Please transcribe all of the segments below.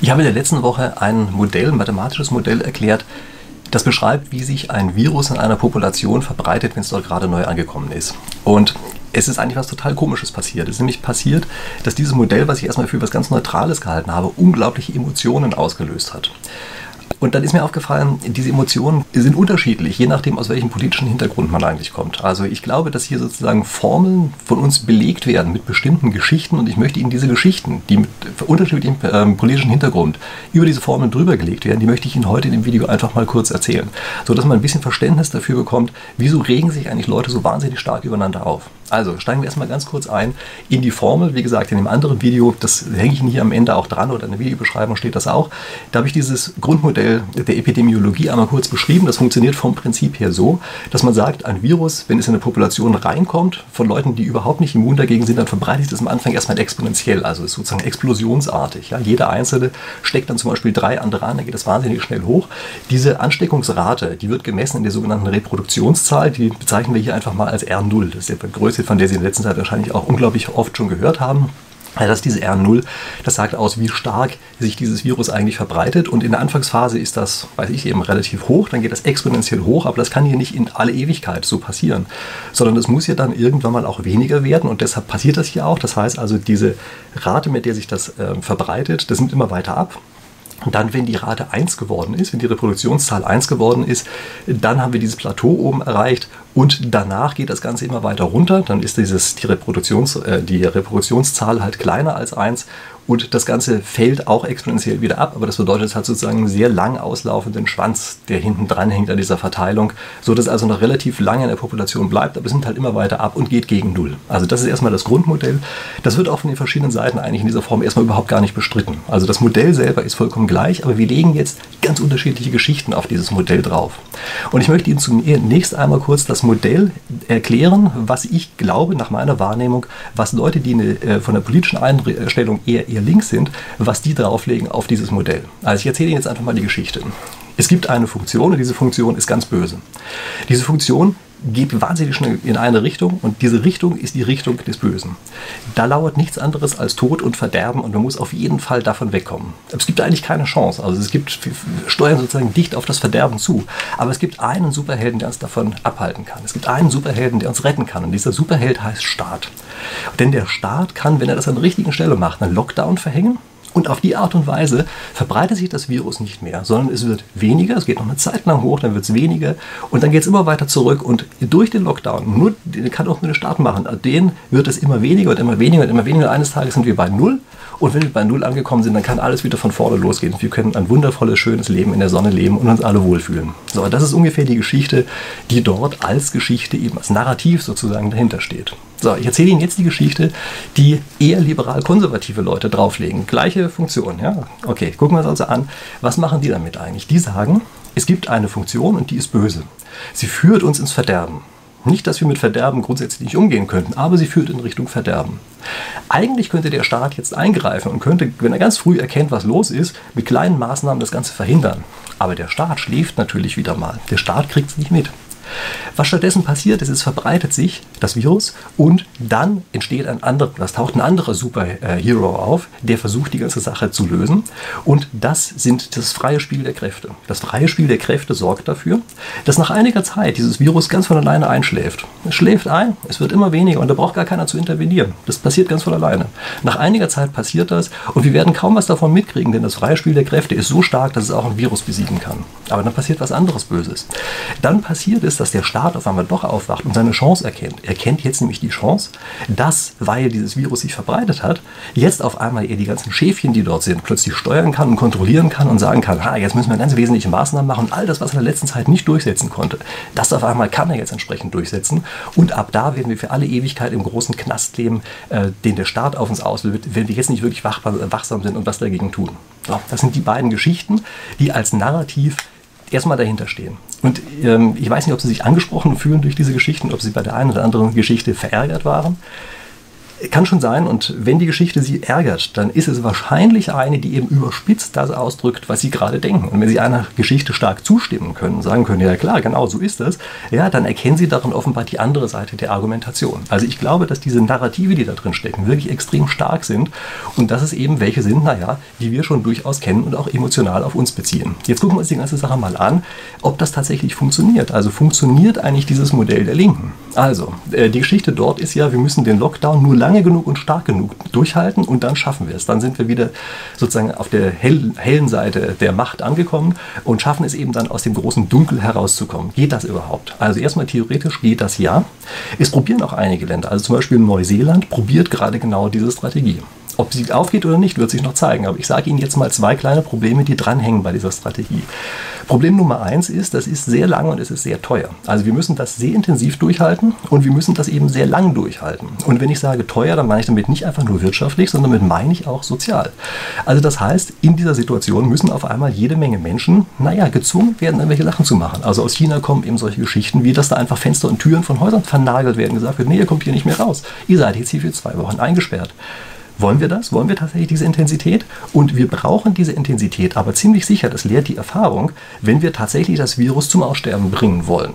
Ich habe in der letzten Woche ein Modell, ein mathematisches Modell erklärt, das beschreibt, wie sich ein Virus in einer Population verbreitet, wenn es dort gerade neu angekommen ist. Und es ist eigentlich was total Komisches passiert. Es ist nämlich passiert, dass dieses Modell, was ich erstmal für etwas ganz Neutrales gehalten habe, unglaubliche Emotionen ausgelöst hat. Und dann ist mir aufgefallen, diese Emotionen sind unterschiedlich, je nachdem, aus welchem politischen Hintergrund man eigentlich kommt. Also ich glaube, dass hier sozusagen Formeln von uns belegt werden mit bestimmten Geschichten und ich möchte Ihnen diese Geschichten, die mit unterschiedlichem äh, politischen Hintergrund über diese Formeln drüber gelegt werden, die möchte ich Ihnen heute in dem Video einfach mal kurz erzählen, sodass man ein bisschen Verständnis dafür bekommt, wieso regen sich eigentlich Leute so wahnsinnig stark übereinander auf. Also steigen wir erstmal ganz kurz ein in die Formel. Wie gesagt, in dem anderen Video, das hänge ich Ihnen hier am Ende auch dran oder in der Videobeschreibung steht das auch. Da habe ich dieses Grundmodell der Epidemiologie einmal kurz beschrieben. Das funktioniert vom Prinzip her so, dass man sagt, ein Virus, wenn es in eine Population reinkommt, von Leuten, die überhaupt nicht immun dagegen sind, dann verbreitet sich das am Anfang erstmal exponentiell, also ist sozusagen explosionsartig. Ja. Jeder Einzelne steckt dann zum Beispiel drei andere an, dann geht das wahnsinnig schnell hoch. Diese Ansteckungsrate, die wird gemessen in der sogenannten Reproduktionszahl, die bezeichnen wir hier einfach mal als R0. Das ist die Größe von der Sie in der letzten Zeit wahrscheinlich auch unglaublich oft schon gehört haben. Das ist diese R0, das sagt aus, wie stark sich dieses Virus eigentlich verbreitet. Und in der Anfangsphase ist das, weiß ich, eben relativ hoch, dann geht das exponentiell hoch, aber das kann hier nicht in alle Ewigkeit so passieren, sondern es muss ja dann irgendwann mal auch weniger werden und deshalb passiert das hier auch. Das heißt also, diese Rate, mit der sich das äh, verbreitet, das nimmt immer weiter ab. Und dann, wenn die Rate 1 geworden ist, wenn die Reproduktionszahl 1 geworden ist, dann haben wir dieses Plateau oben erreicht und danach geht das Ganze immer weiter runter. Dann ist dieses, die, Reproduktions, äh, die Reproduktionszahl halt kleiner als 1 und das Ganze fällt auch exponentiell wieder ab, aber das bedeutet, es hat sozusagen einen sehr lang auslaufenden Schwanz, der hinten dran hängt an dieser Verteilung, so dass es also noch relativ lange in der Population bleibt, aber es nimmt halt immer weiter ab und geht gegen Null. Also das ist erstmal das Grundmodell. Das wird auch von den verschiedenen Seiten eigentlich in dieser Form erstmal überhaupt gar nicht bestritten. Also das Modell selber ist vollkommen gleich, aber wir legen jetzt ganz unterschiedliche Geschichten auf dieses Modell drauf. Und ich möchte Ihnen zunächst einmal kurz das Modell erklären, was ich glaube, nach meiner Wahrnehmung, was Leute, die eine, äh, von der politischen Einstellung eher, eher hier links sind, was die drauflegen auf dieses Modell. Also ich erzähle Ihnen jetzt einfach mal die Geschichte. Es gibt eine Funktion und diese Funktion ist ganz böse. Diese Funktion geht wahnsinnig schnell in eine Richtung und diese Richtung ist die Richtung des Bösen. Da lauert nichts anderes als Tod und Verderben und man muss auf jeden Fall davon wegkommen. Es gibt eigentlich keine Chance. Also es gibt steuern sozusagen dicht auf das Verderben zu. Aber es gibt einen Superhelden, der uns davon abhalten kann. Es gibt einen Superhelden, der uns retten kann. Und dieser Superheld heißt Staat. Denn der Staat kann, wenn er das an der richtigen Stelle macht, einen Lockdown verhängen und auf die Art und Weise verbreitet sich das Virus nicht mehr, sondern es wird weniger, es geht noch eine Zeit lang hoch, dann wird es weniger und dann geht es immer weiter zurück und durch den Lockdown, nur, den kann auch nur der Staat machen, den wird es immer weniger und immer weniger und immer weniger. Eines Tages sind wir bei Null und wenn wir bei Null angekommen sind, dann kann alles wieder von vorne losgehen. Wir können ein wundervolles, schönes Leben in der Sonne leben und uns alle wohlfühlen. So, das ist ungefähr die Geschichte, die dort als Geschichte eben als Narrativ sozusagen dahinter steht. So, ich erzähle Ihnen jetzt die Geschichte, die eher liberal-konservative Leute drauflegen. Gleiche Funktion, ja. Okay, gucken wir uns also an. Was machen die damit eigentlich? Die sagen, es gibt eine Funktion und die ist böse. Sie führt uns ins Verderben. Nicht, dass wir mit Verderben grundsätzlich nicht umgehen könnten, aber sie führt in Richtung Verderben. Eigentlich könnte der Staat jetzt eingreifen und könnte, wenn er ganz früh erkennt, was los ist, mit kleinen Maßnahmen das Ganze verhindern. Aber der Staat schläft natürlich wieder mal. Der Staat kriegt es nicht mit. Was stattdessen passiert ist, es verbreitet sich das Virus und dann entsteht ein anderer, das taucht ein anderer Superhero auf, der versucht die ganze Sache zu lösen und das sind das freie Spiel der Kräfte. Das freie Spiel der Kräfte sorgt dafür, dass nach einiger Zeit dieses Virus ganz von alleine einschläft. Es schläft ein, es wird immer weniger und da braucht gar keiner zu intervenieren. Das passiert ganz von alleine. Nach einiger Zeit passiert das und wir werden kaum was davon mitkriegen, denn das freie Spiel der Kräfte ist so stark, dass es auch ein Virus besiegen kann. Aber dann passiert was anderes Böses. Dann passiert es, dass der Staat auf einmal doch aufwacht und seine Chance erkennt. Er kennt jetzt nämlich die Chance, dass, weil dieses Virus sich verbreitet hat, jetzt auf einmal er die ganzen Schäfchen, die dort sind, plötzlich steuern kann und kontrollieren kann und sagen kann, ha, jetzt müssen wir ganz wesentliche Maßnahmen machen und all das, was er in der letzten Zeit nicht durchsetzen konnte, das auf einmal kann er jetzt entsprechend durchsetzen und ab da werden wir für alle Ewigkeit im großen Knast leben, äh, den der Staat auf uns auslöst, wenn wir jetzt nicht wirklich wachsam sind und was dagegen tun. So, das sind die beiden Geschichten, die als Narrativ erstmal dahinter stehen. Und ähm, ich weiß nicht, ob Sie sich angesprochen fühlen durch diese Geschichten, ob Sie bei der einen oder anderen Geschichte verärgert waren. Kann schon sein, und wenn die Geschichte Sie ärgert, dann ist es wahrscheinlich eine, die eben überspitzt das ausdrückt, was Sie gerade denken. Und wenn Sie einer Geschichte stark zustimmen können, sagen können, ja klar, genau so ist das, ja, dann erkennen Sie darin offenbar die andere Seite der Argumentation. Also ich glaube, dass diese Narrative, die da drin stecken, wirklich extrem stark sind und dass es eben welche sind, naja, die wir schon durchaus kennen und auch emotional auf uns beziehen. Jetzt gucken wir uns die ganze Sache mal an, ob das tatsächlich funktioniert. Also funktioniert eigentlich dieses Modell der Linken? Also, äh, die Geschichte dort ist ja, wir müssen den Lockdown nur lange genug und stark genug durchhalten und dann schaffen wir es. Dann sind wir wieder sozusagen auf der hell, hellen Seite der Macht angekommen und schaffen es eben dann aus dem großen Dunkel herauszukommen. Geht das überhaupt? Also erstmal theoretisch geht das ja. Es probieren auch einige Länder. Also zum Beispiel Neuseeland probiert gerade genau diese Strategie. Ob sie aufgeht oder nicht, wird sich noch zeigen. Aber ich sage Ihnen jetzt mal zwei kleine Probleme, die dranhängen bei dieser Strategie. Problem Nummer eins ist, das ist sehr lang und es ist sehr teuer. Also wir müssen das sehr intensiv durchhalten und wir müssen das eben sehr lang durchhalten. Und wenn ich sage teuer, dann meine ich damit nicht einfach nur wirtschaftlich, sondern damit meine ich auch sozial. Also das heißt, in dieser Situation müssen auf einmal jede Menge Menschen, naja, gezwungen werden, irgendwelche Sachen zu machen. Also aus China kommen eben solche Geschichten, wie dass da einfach Fenster und Türen von Häusern vernagelt werden, gesagt wird, nee, ihr kommt hier nicht mehr raus. Ihr seid jetzt hier für zwei Wochen eingesperrt. Wollen wir das? Wollen wir tatsächlich diese Intensität? Und wir brauchen diese Intensität aber ziemlich sicher, das lehrt die Erfahrung, wenn wir tatsächlich das Virus zum Aussterben bringen wollen.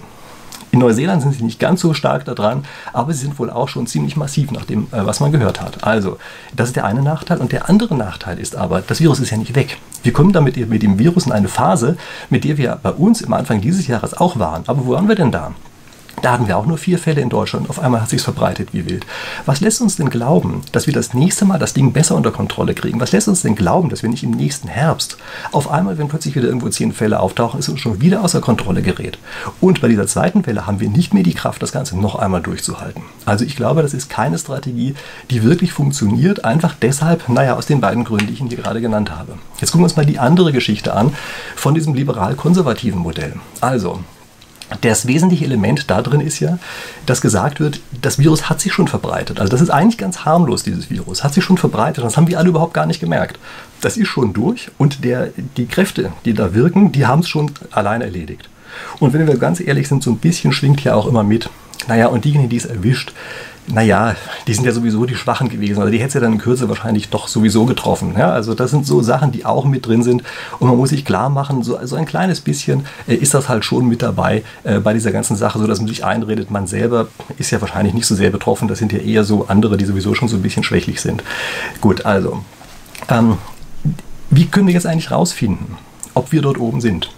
In Neuseeland sind sie nicht ganz so stark daran, aber sie sind wohl auch schon ziemlich massiv nach dem, äh, was man gehört hat. Also, das ist der eine Nachteil. Und der andere Nachteil ist aber, das Virus ist ja nicht weg. Wir kommen damit mit dem Virus in eine Phase, mit der wir bei uns am Anfang dieses Jahres auch waren. Aber wo waren wir denn da? Da hatten wir auch nur vier Fälle in Deutschland. Auf einmal hat sich verbreitet wie wild. Was lässt uns denn glauben, dass wir das nächste Mal das Ding besser unter Kontrolle kriegen? Was lässt uns denn glauben, dass wir nicht im nächsten Herbst auf einmal, wenn plötzlich wieder irgendwo zehn Fälle auftauchen, es uns schon wieder außer Kontrolle gerät? Und bei dieser zweiten Welle haben wir nicht mehr die Kraft, das Ganze noch einmal durchzuhalten. Also ich glaube, das ist keine Strategie, die wirklich funktioniert. Einfach deshalb, naja, aus den beiden Gründen, die ich Ihnen hier gerade genannt habe. Jetzt gucken wir uns mal die andere Geschichte an von diesem liberal-konservativen Modell. Also, das wesentliche Element da drin ist ja, dass gesagt wird, das Virus hat sich schon verbreitet. Also das ist eigentlich ganz harmlos, dieses Virus. Hat sich schon verbreitet. Das haben wir alle überhaupt gar nicht gemerkt. Das ist schon durch und der, die Kräfte, die da wirken, die haben es schon allein erledigt. Und wenn wir ganz ehrlich sind, so ein bisschen schwingt ja auch immer mit, naja, und diejenigen, die es erwischt, naja, die sind ja sowieso die Schwachen gewesen. Also die hätte es ja dann in Kürze wahrscheinlich doch sowieso getroffen. Ja, also das sind so Sachen, die auch mit drin sind. Und man muss sich klar machen, so also ein kleines bisschen äh, ist das halt schon mit dabei äh, bei dieser ganzen Sache, so dass man sich einredet, man selber ist ja wahrscheinlich nicht so sehr betroffen. Das sind ja eher so andere, die sowieso schon so ein bisschen schwächlich sind. Gut, also, ähm, wie können wir jetzt eigentlich rausfinden, ob wir dort oben sind?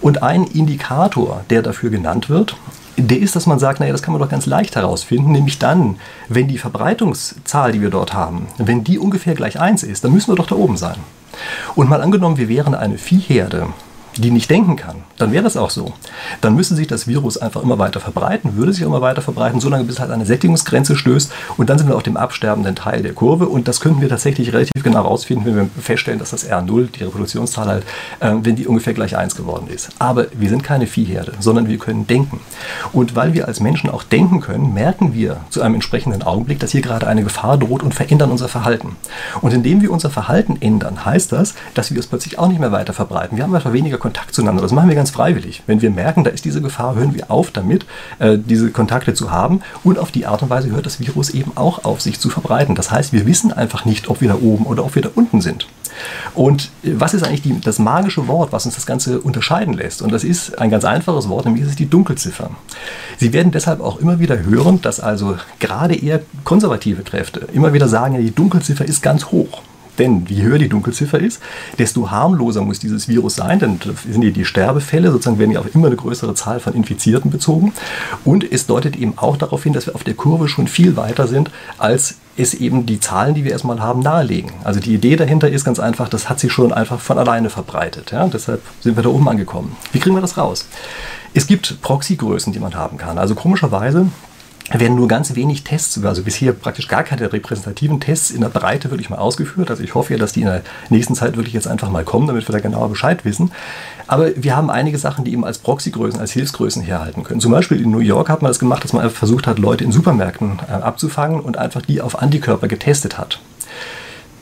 Und ein Indikator, der dafür genannt wird, der ist, dass man sagt, naja, das kann man doch ganz leicht herausfinden, nämlich dann, wenn die Verbreitungszahl, die wir dort haben, wenn die ungefähr gleich 1 ist, dann müssen wir doch da oben sein. Und mal angenommen, wir wären eine Viehherde, die nicht denken kann, dann wäre es auch so. Dann müsste sich das Virus einfach immer weiter verbreiten, würde sich immer weiter verbreiten, solange bis es halt eine Sättigungsgrenze stößt und dann sind wir auf dem absterbenden Teil der Kurve und das könnten wir tatsächlich relativ genau herausfinden, wenn wir feststellen, dass das R0, die Reproduktionszahl halt, äh, wenn die ungefähr gleich 1 geworden ist. Aber wir sind keine Viehherde, sondern wir können denken. Und weil wir als Menschen auch denken können, merken wir zu einem entsprechenden Augenblick, dass hier gerade eine Gefahr droht und verändern unser Verhalten. Und indem wir unser Verhalten ändern, heißt das, dass wir es plötzlich auch nicht mehr weiter verbreiten. Wir haben einfach weniger Kontakt zueinander. Das machen wir ganz freiwillig. Wenn wir merken, da ist diese Gefahr, hören wir auf damit, äh, diese Kontakte zu haben. Und auf die Art und Weise hört das Virus eben auch auf, sich zu verbreiten. Das heißt, wir wissen einfach nicht, ob wir da oben oder ob wir da unten sind. Und äh, was ist eigentlich die, das magische Wort, was uns das Ganze unterscheiden lässt? Und das ist ein ganz einfaches Wort, nämlich ist es die Dunkelziffer. Sie werden deshalb auch immer wieder hören, dass also gerade eher konservative Kräfte immer wieder sagen, die Dunkelziffer ist ganz hoch. Denn je höher die Dunkelziffer ist, desto harmloser muss dieses Virus sein, denn sind die, Sterbefälle, sozusagen werden ja auf immer eine größere Zahl von Infizierten bezogen. Und es deutet eben auch darauf hin, dass wir auf der Kurve schon viel weiter sind, als es eben die Zahlen, die wir erstmal haben, nahelegen. Also die Idee dahinter ist ganz einfach, das hat sich schon einfach von alleine verbreitet. Ja? Deshalb sind wir da oben angekommen. Wie kriegen wir das raus? Es gibt Proxygrößen, die man haben kann. Also komischerweise werden nur ganz wenig Tests, also bisher praktisch gar keine repräsentativen Tests in der Breite wirklich mal ausgeführt. Also ich hoffe ja, dass die in der nächsten Zeit wirklich jetzt einfach mal kommen, damit wir da genauer Bescheid wissen. Aber wir haben einige Sachen, die eben als Proxygrößen, als Hilfsgrößen herhalten können. Zum Beispiel in New York hat man das gemacht, dass man versucht hat, Leute in Supermärkten äh, abzufangen und einfach die auf Antikörper getestet hat.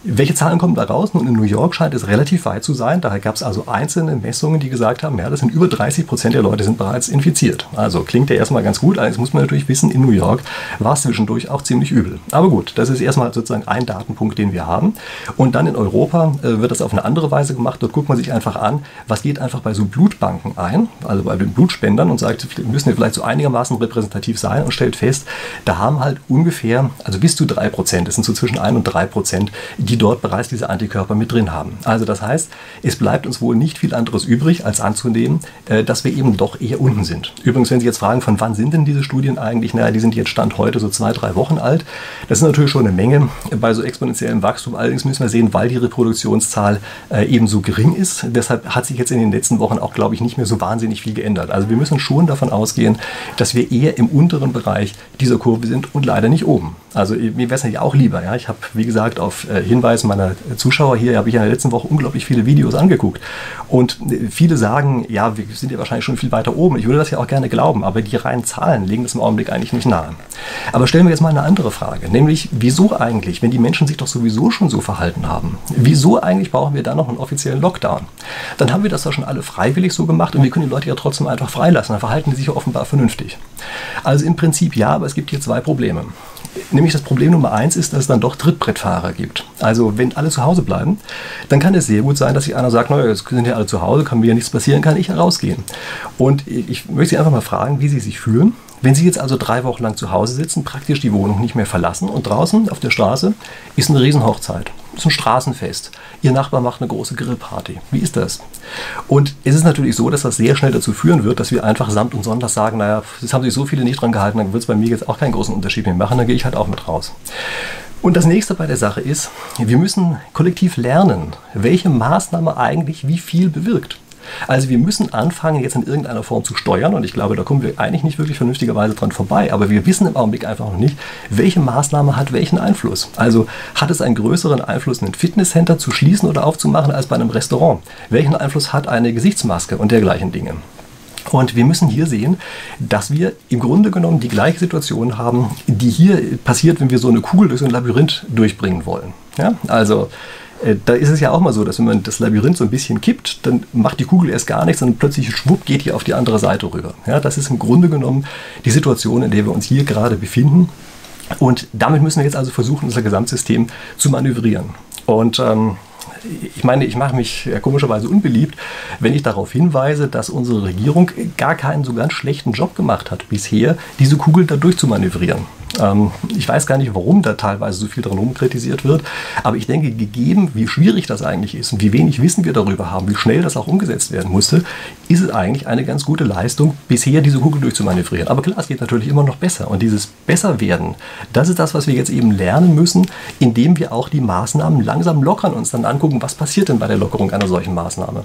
Welche Zahlen kommen da raus? Nun, in New York scheint es relativ weit zu sein. Daher gab es also einzelne Messungen, die gesagt haben, ja, das sind über 30 Prozent der Leute sind bereits infiziert. Also klingt ja erstmal ganz gut. Allerdings muss man natürlich wissen, in New York war es zwischendurch auch ziemlich übel. Aber gut, das ist erstmal sozusagen ein Datenpunkt, den wir haben. Und dann in Europa äh, wird das auf eine andere Weise gemacht. Dort guckt man sich einfach an, was geht einfach bei so Blutbanken ein, also bei den Blutspendern und sagt, müssen wir vielleicht so einigermaßen repräsentativ sein und stellt fest, da haben halt ungefähr, also bis zu 3 Prozent, das sind so zwischen 1 und 3 Prozent, die dort bereits diese Antikörper mit drin haben. Also das heißt, es bleibt uns wohl nicht viel anderes übrig, als anzunehmen, äh, dass wir eben doch eher unten sind. Übrigens, wenn Sie jetzt fragen, von wann sind denn diese Studien eigentlich? Naja, die sind jetzt Stand heute so zwei, drei Wochen alt. Das ist natürlich schon eine Menge bei so exponentiellem Wachstum. Allerdings müssen wir sehen, weil die Reproduktionszahl äh, eben so gering ist. Deshalb hat sich jetzt in den letzten Wochen auch, glaube ich, nicht mehr so wahnsinnig viel geändert. Also wir müssen schon davon ausgehen, dass wir eher im unteren Bereich dieser Kurve sind und leider nicht oben. Also mir wäre es natürlich auch lieber. Ja? Ich habe, wie gesagt, auf äh, Hinweis meiner Zuschauer hier habe ich in der letzten Woche unglaublich viele Videos angeguckt. Und viele sagen, ja, wir sind ja wahrscheinlich schon viel weiter oben. Ich würde das ja auch gerne glauben, aber die reinen Zahlen legen das im Augenblick eigentlich nicht nahe. Aber stellen wir jetzt mal eine andere Frage, nämlich wieso eigentlich, wenn die Menschen sich doch sowieso schon so verhalten haben, wieso eigentlich brauchen wir da noch einen offiziellen Lockdown? Dann haben wir das doch schon alle freiwillig so gemacht und wir können die Leute ja trotzdem einfach freilassen. Dann verhalten die sich ja offenbar vernünftig. Also im Prinzip ja, aber es gibt hier zwei Probleme. Nämlich das Problem Nummer eins ist, dass es dann doch Trittbrettfahrer gibt. Also wenn alle zu Hause bleiben, dann kann es sehr gut sein, dass sich einer sagt, naja, jetzt sind ja alle zu Hause, kann mir ja nichts passieren, kann ich herausgehen. Und ich möchte Sie einfach mal fragen, wie Sie sich fühlen, wenn Sie jetzt also drei Wochen lang zu Hause sitzen, praktisch die Wohnung nicht mehr verlassen und draußen auf der Straße ist eine Riesenhochzeit, ist ein Straßenfest. Ihr Nachbar macht eine große Grillparty. Wie ist das? Und es ist natürlich so, dass das sehr schnell dazu führen wird, dass wir einfach samt und Sonntag sagen, naja, jetzt haben sich so viele nicht dran gehalten, dann wird es bei mir jetzt auch keinen großen Unterschied mehr machen, dann gehe ich halt auch mit raus. Und das nächste bei der Sache ist, wir müssen kollektiv lernen, welche Maßnahme eigentlich wie viel bewirkt. Also wir müssen anfangen, jetzt in irgendeiner Form zu steuern und ich glaube, da kommen wir eigentlich nicht wirklich vernünftigerweise dran vorbei, aber wir wissen im Augenblick einfach noch nicht, welche Maßnahme hat welchen Einfluss. Also hat es einen größeren Einfluss, ein Fitnesscenter zu schließen oder aufzumachen als bei einem Restaurant? Welchen Einfluss hat eine Gesichtsmaske und dergleichen Dinge? Und wir müssen hier sehen, dass wir im Grunde genommen die gleiche Situation haben, die hier passiert, wenn wir so eine Kugel durch so ein Labyrinth durchbringen wollen. Ja? Also da ist es ja auch mal so, dass wenn man das Labyrinth so ein bisschen kippt, dann macht die Kugel erst gar nichts und plötzlich schwupp geht die auf die andere Seite rüber. Ja, das ist im Grunde genommen die Situation, in der wir uns hier gerade befinden. Und damit müssen wir jetzt also versuchen, unser Gesamtsystem zu manövrieren. Und ähm, ich meine, ich mache mich komischerweise unbeliebt, wenn ich darauf hinweise, dass unsere Regierung gar keinen so ganz schlechten Job gemacht hat bisher, diese Kugel da durchzumanövrieren. Ähm, ich weiß gar nicht, warum da teilweise so viel dran rumkritisiert wird, aber ich denke, gegeben, wie schwierig das eigentlich ist und wie wenig Wissen wir darüber haben, wie schnell das auch umgesetzt werden musste, ist es eigentlich eine ganz gute Leistung, bisher diese Kugel durchzumanövrieren. Aber klar, es geht natürlich immer noch besser. Und dieses Besserwerden, das ist das, was wir jetzt eben lernen müssen, indem wir auch die Maßnahmen langsam lockern und uns dann angucken, was passiert denn bei der Lockerung einer solchen Maßnahme.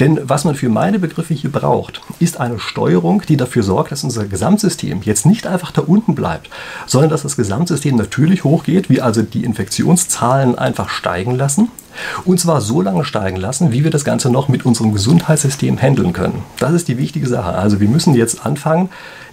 Denn was man für meine Begriffe hier braucht, ist eine Steuerung, die dafür sorgt, dass unser Gesamtsystem jetzt nicht einfach da unten bleibt, sondern dass das Gesamtsystem natürlich hochgeht, wir also die Infektionszahlen einfach steigen lassen. Und zwar so lange steigen lassen, wie wir das Ganze noch mit unserem Gesundheitssystem handeln können. Das ist die wichtige Sache. Also wir müssen jetzt anfangen,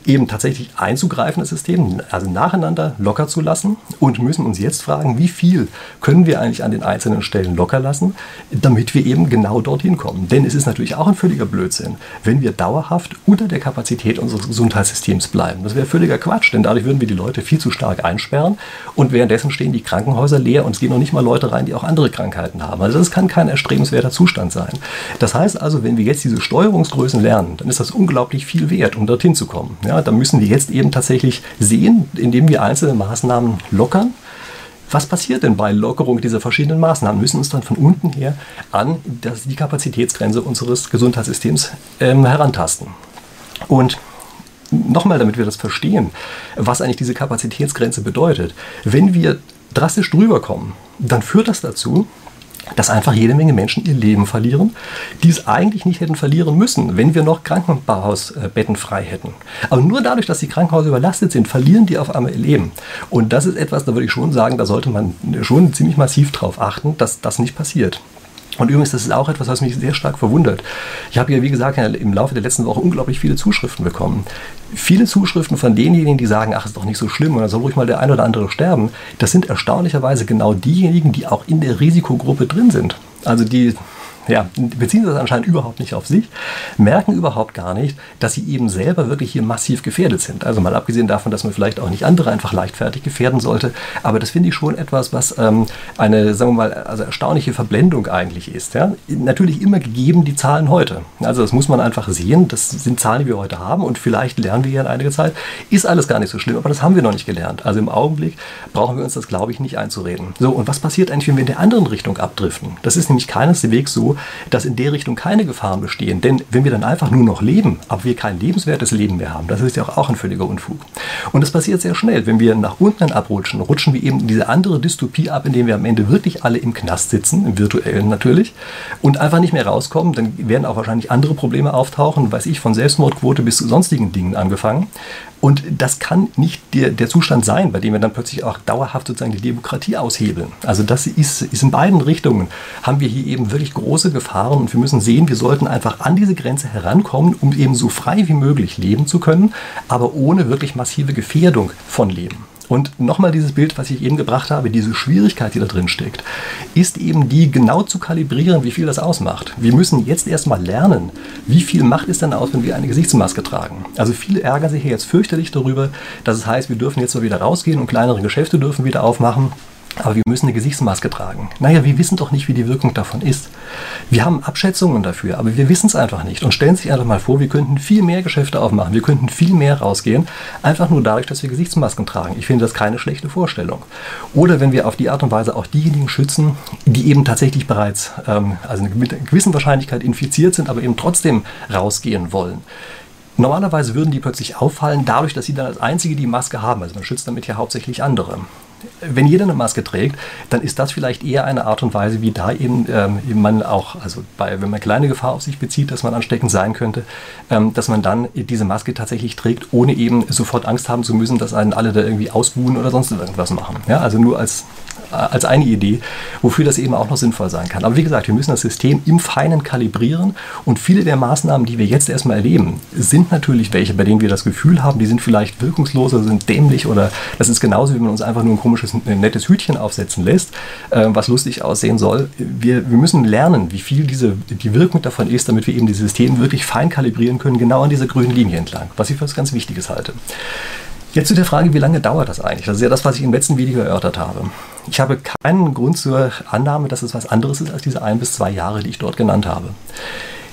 eben tatsächlich einzugreifen, das System, also nacheinander locker zu lassen und müssen uns jetzt fragen, wie viel können wir eigentlich an den einzelnen Stellen locker lassen, damit wir eben genau dorthin kommen. Denn es ist natürlich auch ein völliger Blödsinn, wenn wir dauerhaft unter der Kapazität unseres Gesundheitssystems bleiben. Das wäre völliger Quatsch, denn dadurch würden wir die Leute viel zu stark einsperren und währenddessen stehen die Krankenhäuser leer und es gehen noch nicht mal Leute rein, die auch andere Krankheiten haben. Also das kann kein erstrebenswerter Zustand sein. Das heißt also, wenn wir jetzt diese Steuerungsgrößen lernen, dann ist das unglaublich viel wert, um dorthin zu kommen. Ja, da müssen wir jetzt eben tatsächlich sehen, indem wir einzelne Maßnahmen lockern. Was passiert denn bei Lockerung dieser verschiedenen Maßnahmen? Müssen uns dann von unten her an das, die Kapazitätsgrenze unseres Gesundheitssystems ähm, herantasten. Und nochmal, damit wir das verstehen, was eigentlich diese Kapazitätsgrenze bedeutet. Wenn wir drastisch drüber kommen, dann führt das dazu, dass einfach jede Menge Menschen ihr Leben verlieren, die es eigentlich nicht hätten verlieren müssen, wenn wir noch Krankenhausbetten frei hätten. Aber nur dadurch, dass die Krankenhäuser überlastet sind, verlieren die auf einmal ihr Leben. Und das ist etwas, da würde ich schon sagen, da sollte man schon ziemlich massiv darauf achten, dass das nicht passiert. Und übrigens, das ist auch etwas, was mich sehr stark verwundert. Ich habe ja, wie gesagt, im Laufe der letzten Woche unglaublich viele Zuschriften bekommen. Viele Zuschriften von denjenigen, die sagen, ach, ist doch nicht so schlimm und dann soll ruhig mal der ein oder andere sterben. Das sind erstaunlicherweise genau diejenigen, die auch in der Risikogruppe drin sind. Also die ja, beziehen das anscheinend überhaupt nicht auf sich, merken überhaupt gar nicht, dass sie eben selber wirklich hier massiv gefährdet sind. Also mal abgesehen davon, dass man vielleicht auch nicht andere einfach leichtfertig gefährden sollte, aber das finde ich schon etwas, was ähm, eine, sagen wir mal, also erstaunliche Verblendung eigentlich ist. Ja? Natürlich immer gegeben die Zahlen heute. Also das muss man einfach sehen, das sind Zahlen, die wir heute haben und vielleicht lernen wir ja in einiger Zeit, ist alles gar nicht so schlimm, aber das haben wir noch nicht gelernt. Also im Augenblick brauchen wir uns das, glaube ich, nicht einzureden. So, und was passiert eigentlich, wenn wir in der anderen Richtung abdriften? Das ist nämlich keineswegs so, dass in der Richtung keine Gefahren bestehen. Denn wenn wir dann einfach nur noch leben, aber wir kein lebenswertes Leben mehr haben, das ist ja auch ein völliger Unfug. Und das passiert sehr schnell. Wenn wir nach unten abrutschen, rutschen wir eben diese andere Dystopie ab, in der wir am Ende wirklich alle im Knast sitzen, im virtuellen natürlich, und einfach nicht mehr rauskommen. Dann werden auch wahrscheinlich andere Probleme auftauchen, weiß ich, von Selbstmordquote bis zu sonstigen Dingen angefangen. Und das kann nicht der, der Zustand sein, bei dem wir dann plötzlich auch dauerhaft sozusagen die Demokratie aushebeln. Also das ist, ist in beiden Richtungen, haben wir hier eben wirklich große Gefahren und wir müssen sehen, wir sollten einfach an diese Grenze herankommen, um eben so frei wie möglich leben zu können, aber ohne wirklich massive Gefährdung von Leben. Und nochmal dieses Bild, was ich eben gebracht habe, diese Schwierigkeit, die da drin steckt, ist eben die genau zu kalibrieren, wie viel das ausmacht. Wir müssen jetzt erstmal lernen, wie viel macht es denn aus, wenn wir eine Gesichtsmaske tragen. Also viele ärgern sich hier jetzt fürchterlich darüber, dass es heißt, wir dürfen jetzt mal wieder rausgehen und kleinere Geschäfte dürfen wieder aufmachen. Aber wir müssen eine Gesichtsmaske tragen. Naja, wir wissen doch nicht, wie die Wirkung davon ist. Wir haben Abschätzungen dafür, aber wir wissen es einfach nicht. Und stellen Sie sich einfach mal vor, wir könnten viel mehr Geschäfte aufmachen, wir könnten viel mehr rausgehen, einfach nur dadurch, dass wir Gesichtsmasken tragen. Ich finde das keine schlechte Vorstellung. Oder wenn wir auf die Art und Weise auch diejenigen schützen, die eben tatsächlich bereits, ähm, also mit einer gewissen Wahrscheinlichkeit infiziert sind, aber eben trotzdem rausgehen wollen. Normalerweise würden die plötzlich auffallen, dadurch, dass sie dann als einzige die Maske haben. Also man schützt damit ja hauptsächlich andere wenn jeder eine Maske trägt, dann ist das vielleicht eher eine Art und Weise, wie da eben, ähm, eben man auch, also bei, wenn man kleine Gefahr auf sich bezieht, dass man ansteckend sein könnte, ähm, dass man dann diese Maske tatsächlich trägt, ohne eben sofort Angst haben zu müssen, dass einen alle da irgendwie ausbuhen oder sonst irgendwas machen. Ja, also nur als als eine Idee, wofür das eben auch noch sinnvoll sein kann. Aber wie gesagt, wir müssen das System im Feinen kalibrieren und viele der Maßnahmen, die wir jetzt erstmal erleben, sind natürlich welche, bei denen wir das Gefühl haben, die sind vielleicht wirkungsloser, sind dämlich oder das ist genauso, wie man uns einfach nur ein komisches, nettes Hütchen aufsetzen lässt, äh, was lustig aussehen soll. Wir, wir müssen lernen, wie viel diese, die Wirkung davon ist, damit wir eben dieses System wirklich fein kalibrieren können, genau an dieser grünen Linie entlang, was ich für was ganz Wichtiges halte. Jetzt zu der Frage, wie lange dauert das eigentlich? Das ist ja das, was ich im letzten Video erörtert habe. Ich habe keinen Grund zur Annahme, dass es was anderes ist als diese ein bis zwei Jahre, die ich dort genannt habe.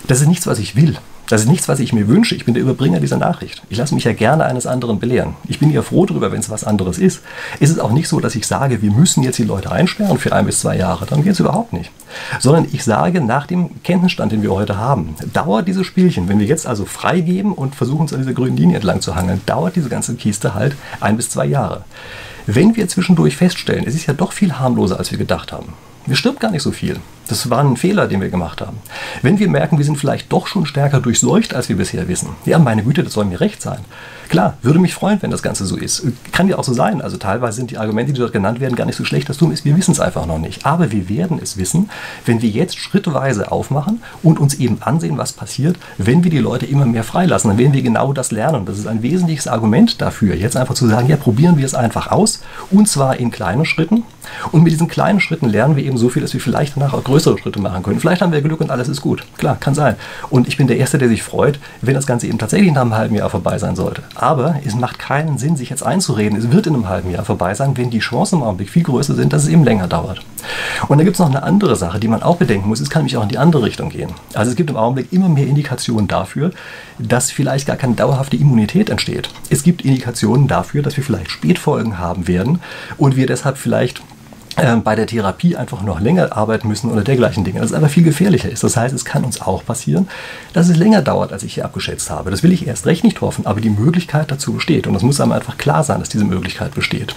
Das ist nichts, was ich will. Das ist nichts, was ich mir wünsche. Ich bin der Überbringer dieser Nachricht. Ich lasse mich ja gerne eines anderen belehren. Ich bin ja froh darüber, wenn es was anderes ist. Es ist auch nicht so, dass ich sage, wir müssen jetzt die Leute einsperren für ein bis zwei Jahre. Darum geht es überhaupt nicht. Sondern ich sage, nach dem Kenntnisstand, den wir heute haben, dauert dieses Spielchen, wenn wir jetzt also freigeben und versuchen, uns an dieser grünen Linie entlang zu hangeln, dauert diese ganze Kiste halt ein bis zwei Jahre. Wenn wir zwischendurch feststellen, es ist ja doch viel harmloser, als wir gedacht haben, mir stirbt gar nicht so viel. Das war ein Fehler, den wir gemacht haben. Wenn wir merken, wir sind vielleicht doch schon stärker durchseucht, als wir bisher wissen, ja, meine Güte, das soll mir recht sein. Klar, würde mich freuen, wenn das Ganze so ist. Kann ja auch so sein. Also teilweise sind die Argumente, die dort genannt werden, gar nicht so schlecht. Das Dumme ist, wir wissen es einfach noch nicht. Aber wir werden es wissen, wenn wir jetzt schrittweise aufmachen und uns eben ansehen, was passiert, wenn wir die Leute immer mehr freilassen. Dann werden wir genau das lernen. Das ist ein wesentliches Argument dafür, jetzt einfach zu sagen, ja, probieren wir es einfach aus. Und zwar in kleinen Schritten. Und mit diesen kleinen Schritten lernen wir eben so viel, dass wir vielleicht danach auch größere Schritte machen können. Vielleicht haben wir Glück und alles ist gut. Klar, kann sein. Und ich bin der Erste, der sich freut, wenn das Ganze eben tatsächlich nach einem halben Jahr vorbei sein sollte. Aber es macht keinen Sinn, sich jetzt einzureden, es wird in einem halben Jahr vorbei sein, wenn die Chancen im Augenblick viel größer sind, dass es eben länger dauert. Und da gibt es noch eine andere Sache, die man auch bedenken muss. Es kann nämlich auch in die andere Richtung gehen. Also es gibt im Augenblick immer mehr Indikationen dafür, dass vielleicht gar keine dauerhafte Immunität entsteht. Es gibt Indikationen dafür, dass wir vielleicht Spätfolgen haben werden und wir deshalb vielleicht bei der Therapie einfach noch länger arbeiten müssen oder dergleichen Dinge. Das einfach viel gefährlicher ist. Das heißt, es kann uns auch passieren, dass es länger dauert, als ich hier abgeschätzt habe. Das will ich erst recht nicht hoffen, aber die Möglichkeit dazu besteht. Und das muss einem einfach klar sein, dass diese Möglichkeit besteht.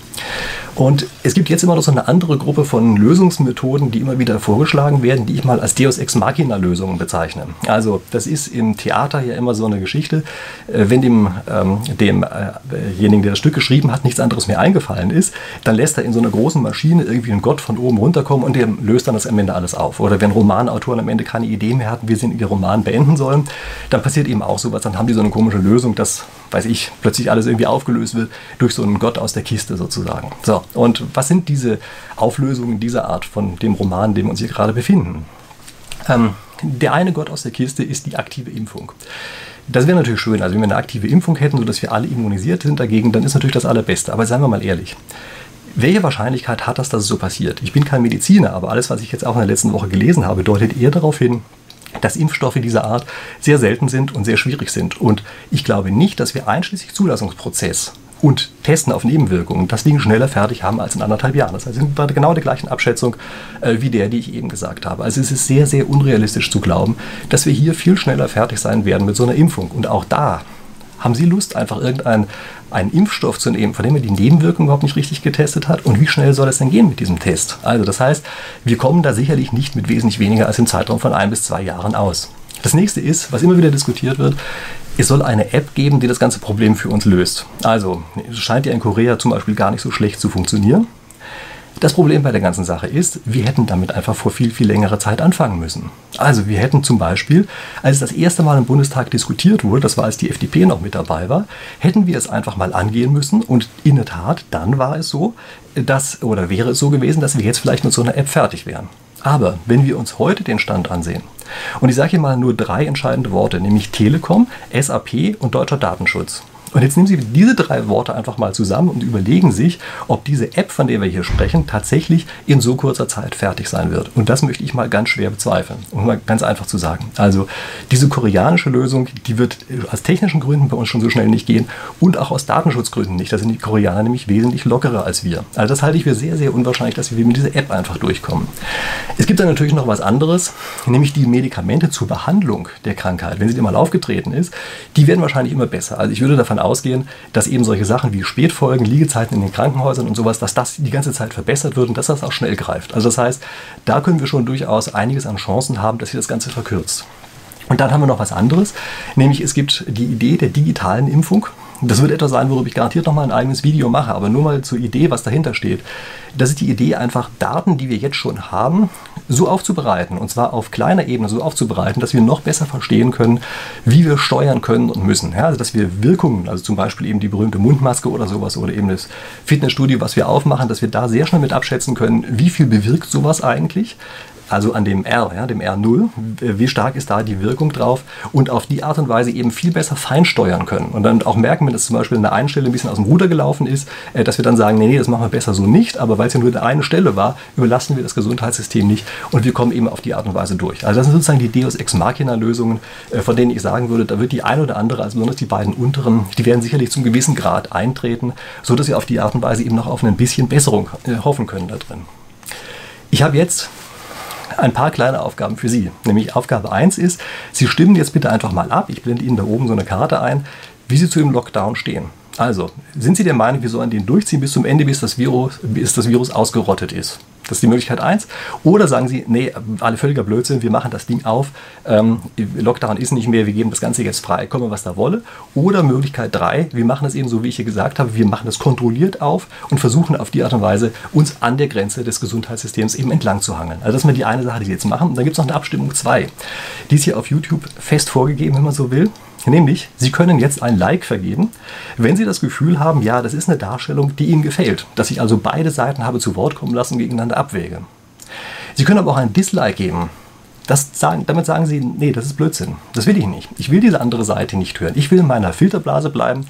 Und es gibt jetzt immer noch so eine andere Gruppe von Lösungsmethoden, die immer wieder vorgeschlagen werden, die ich mal als Deus Ex Machina Lösungen bezeichne. Also das ist im Theater ja immer so eine Geschichte, äh, wenn dem, ähm, demjenigen, der das Stück geschrieben hat, nichts anderes mehr eingefallen ist, dann lässt er in so einer großen Maschine irgendwie einen Gott von oben runterkommen und der löst dann das am Ende alles auf. Oder wenn Romanautoren am Ende keine Idee mehr hatten, wie sie ihr Roman beenden sollen, dann passiert eben auch sowas. Dann haben die so eine komische Lösung, dass, weiß ich, plötzlich alles irgendwie aufgelöst wird durch so einen Gott aus der Kiste sozusagen. So, und was sind diese Auflösungen dieser Art von dem Roman, in dem wir uns hier gerade befinden? Ähm, der eine Gott aus der Kiste ist die aktive Impfung. Das wäre natürlich schön. Also wenn wir eine aktive Impfung hätten, sodass wir alle immunisiert sind dagegen, dann ist natürlich das Allerbeste. Aber seien wir mal ehrlich. Welche Wahrscheinlichkeit hat das, dass es so passiert? Ich bin kein Mediziner, aber alles, was ich jetzt auch in der letzten Woche gelesen habe, deutet eher darauf hin, dass Impfstoffe dieser Art sehr selten sind und sehr schwierig sind. Und ich glaube nicht, dass wir einschließlich Zulassungsprozess und Testen auf Nebenwirkungen das Ding schneller fertig haben als in anderthalb Jahren. Das heißt, sind bei genau der gleichen Abschätzung äh, wie der, die ich eben gesagt habe. Also es ist sehr, sehr unrealistisch zu glauben, dass wir hier viel schneller fertig sein werden mit so einer Impfung. Und auch da haben Sie Lust, einfach irgendeinen einen Impfstoff zu nehmen, von dem man die Nebenwirkungen überhaupt nicht richtig getestet hat? Und wie schnell soll es denn gehen mit diesem Test? Also das heißt, wir kommen da sicherlich nicht mit wesentlich weniger als im Zeitraum von ein bis zwei Jahren aus. Das nächste ist, was immer wieder diskutiert wird, es soll eine App geben, die das ganze Problem für uns löst. Also es scheint ja in Korea zum Beispiel gar nicht so schlecht zu funktionieren. Das Problem bei der ganzen Sache ist, wir hätten damit einfach vor viel, viel längerer Zeit anfangen müssen. Also wir hätten zum Beispiel, als das erste Mal im Bundestag diskutiert wurde, das war als die FDP noch mit dabei war, hätten wir es einfach mal angehen müssen und in der Tat, dann war es so, dass, oder wäre es so gewesen, dass wir jetzt vielleicht mit so einer App fertig wären. Aber wenn wir uns heute den Stand ansehen, und ich sage hier mal nur drei entscheidende Worte, nämlich Telekom, SAP und deutscher Datenschutz. Und jetzt nehmen Sie diese drei Worte einfach mal zusammen und überlegen sich, ob diese App, von der wir hier sprechen, tatsächlich in so kurzer Zeit fertig sein wird. Und das möchte ich mal ganz schwer bezweifeln, um mal ganz einfach zu sagen. Also diese koreanische Lösung, die wird aus technischen Gründen bei uns schon so schnell nicht gehen und auch aus Datenschutzgründen nicht. Da sind die Koreaner nämlich wesentlich lockerer als wir. Also das halte ich für sehr, sehr unwahrscheinlich, dass wir mit dieser App einfach durchkommen. Es gibt dann natürlich noch was anderes, nämlich die Medikamente zur Behandlung der Krankheit. Wenn sie dir mal aufgetreten ist, die werden wahrscheinlich immer besser. Also ich würde davon ausgehen, dass eben solche Sachen wie Spätfolgen, Liegezeiten in den Krankenhäusern und sowas, dass das die ganze Zeit verbessert wird und dass das auch schnell greift. Also das heißt, da können wir schon durchaus einiges an Chancen haben, dass sich das Ganze verkürzt. Und dann haben wir noch was anderes, nämlich es gibt die Idee der digitalen Impfung. Das wird etwas sein, worüber ich garantiert noch mal ein eigenes Video mache, aber nur mal zur Idee, was dahinter steht. Das ist die Idee, einfach Daten, die wir jetzt schon haben, so aufzubereiten, und zwar auf kleiner Ebene so aufzubereiten, dass wir noch besser verstehen können, wie wir steuern können und müssen. Ja, also dass wir Wirkungen, also zum Beispiel eben die berühmte Mundmaske oder sowas oder eben das Fitnessstudio, was wir aufmachen, dass wir da sehr schnell mit abschätzen können, wie viel bewirkt sowas eigentlich, also an dem R, ja, dem R0, wie stark ist da die Wirkung drauf und auf die Art und Weise eben viel besser feinsteuern können. Und dann auch merken, wenn das zum Beispiel an der einen Stelle ein bisschen aus dem Ruder gelaufen ist, äh, dass wir dann sagen, nee, nee, das machen wir besser so nicht, aber weil es ja nur eine eine Stelle war, überlasten wir das Gesundheitssystem nicht und wir kommen eben auf die Art und Weise durch. Also das sind sozusagen die Deus Ex Machina Lösungen, äh, von denen ich sagen würde, da wird die eine oder andere, also besonders die beiden unteren, die werden sicherlich zum gewissen Grad eintreten, sodass wir auf die Art und Weise eben noch auf ein bisschen Besserung äh, hoffen können da drin. Ich habe jetzt ein paar kleine Aufgaben für Sie. Nämlich Aufgabe 1 ist, Sie stimmen jetzt bitte einfach mal ab. Ich blende Ihnen da oben so eine Karte ein, wie Sie zu dem Lockdown stehen. Also, sind Sie der Meinung, wir sollen den durchziehen bis zum Ende, bis das Virus, bis das Virus ausgerottet ist? Das ist die Möglichkeit 1. Oder sagen Sie, nee, alle völliger Blödsinn, wir machen das Ding auf, ähm, Lockdown ist nicht mehr, wir geben das Ganze jetzt frei, komme was da wolle. Oder Möglichkeit 3, wir machen das eben so, wie ich hier gesagt habe, wir machen das kontrolliert auf und versuchen auf die Art und Weise, uns an der Grenze des Gesundheitssystems eben entlang zu hangeln. Also das ist mal die eine Sache, die Sie jetzt machen. Und dann gibt es noch eine Abstimmung 2. Die ist hier auf YouTube fest vorgegeben, wenn man so will. Nämlich, Sie können jetzt ein Like vergeben, wenn Sie das Gefühl haben, ja, das ist eine Darstellung, die Ihnen gefällt, dass ich also beide Seiten habe zu Wort kommen lassen gegeneinander abwäge. Sie können aber auch ein Dislike geben. Sagen, damit sagen Sie, nee, das ist Blödsinn. Das will ich nicht. Ich will diese andere Seite nicht hören. Ich will in meiner Filterblase bleiben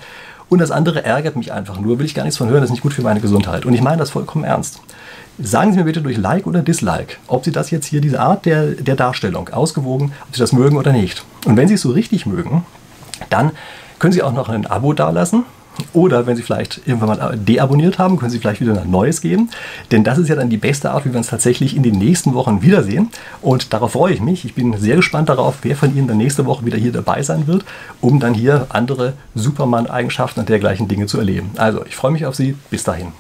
und das andere ärgert mich einfach nur, will ich gar nichts von hören, das ist nicht gut für meine Gesundheit. Und ich meine das vollkommen ernst. Sagen Sie mir bitte durch Like oder Dislike, ob Sie das jetzt hier, diese Art der, der Darstellung, ausgewogen, ob Sie das mögen oder nicht. Und wenn Sie es so richtig mögen, dann können Sie auch noch ein Abo dalassen. Oder wenn Sie vielleicht irgendwann mal deabonniert haben, können Sie vielleicht wieder ein neues geben. Denn das ist ja dann die beste Art, wie wir uns tatsächlich in den nächsten Wochen wiedersehen. Und darauf freue ich mich. Ich bin sehr gespannt darauf, wer von Ihnen dann nächste Woche wieder hier dabei sein wird, um dann hier andere Superman-Eigenschaften und dergleichen Dinge zu erleben. Also, ich freue mich auf Sie. Bis dahin.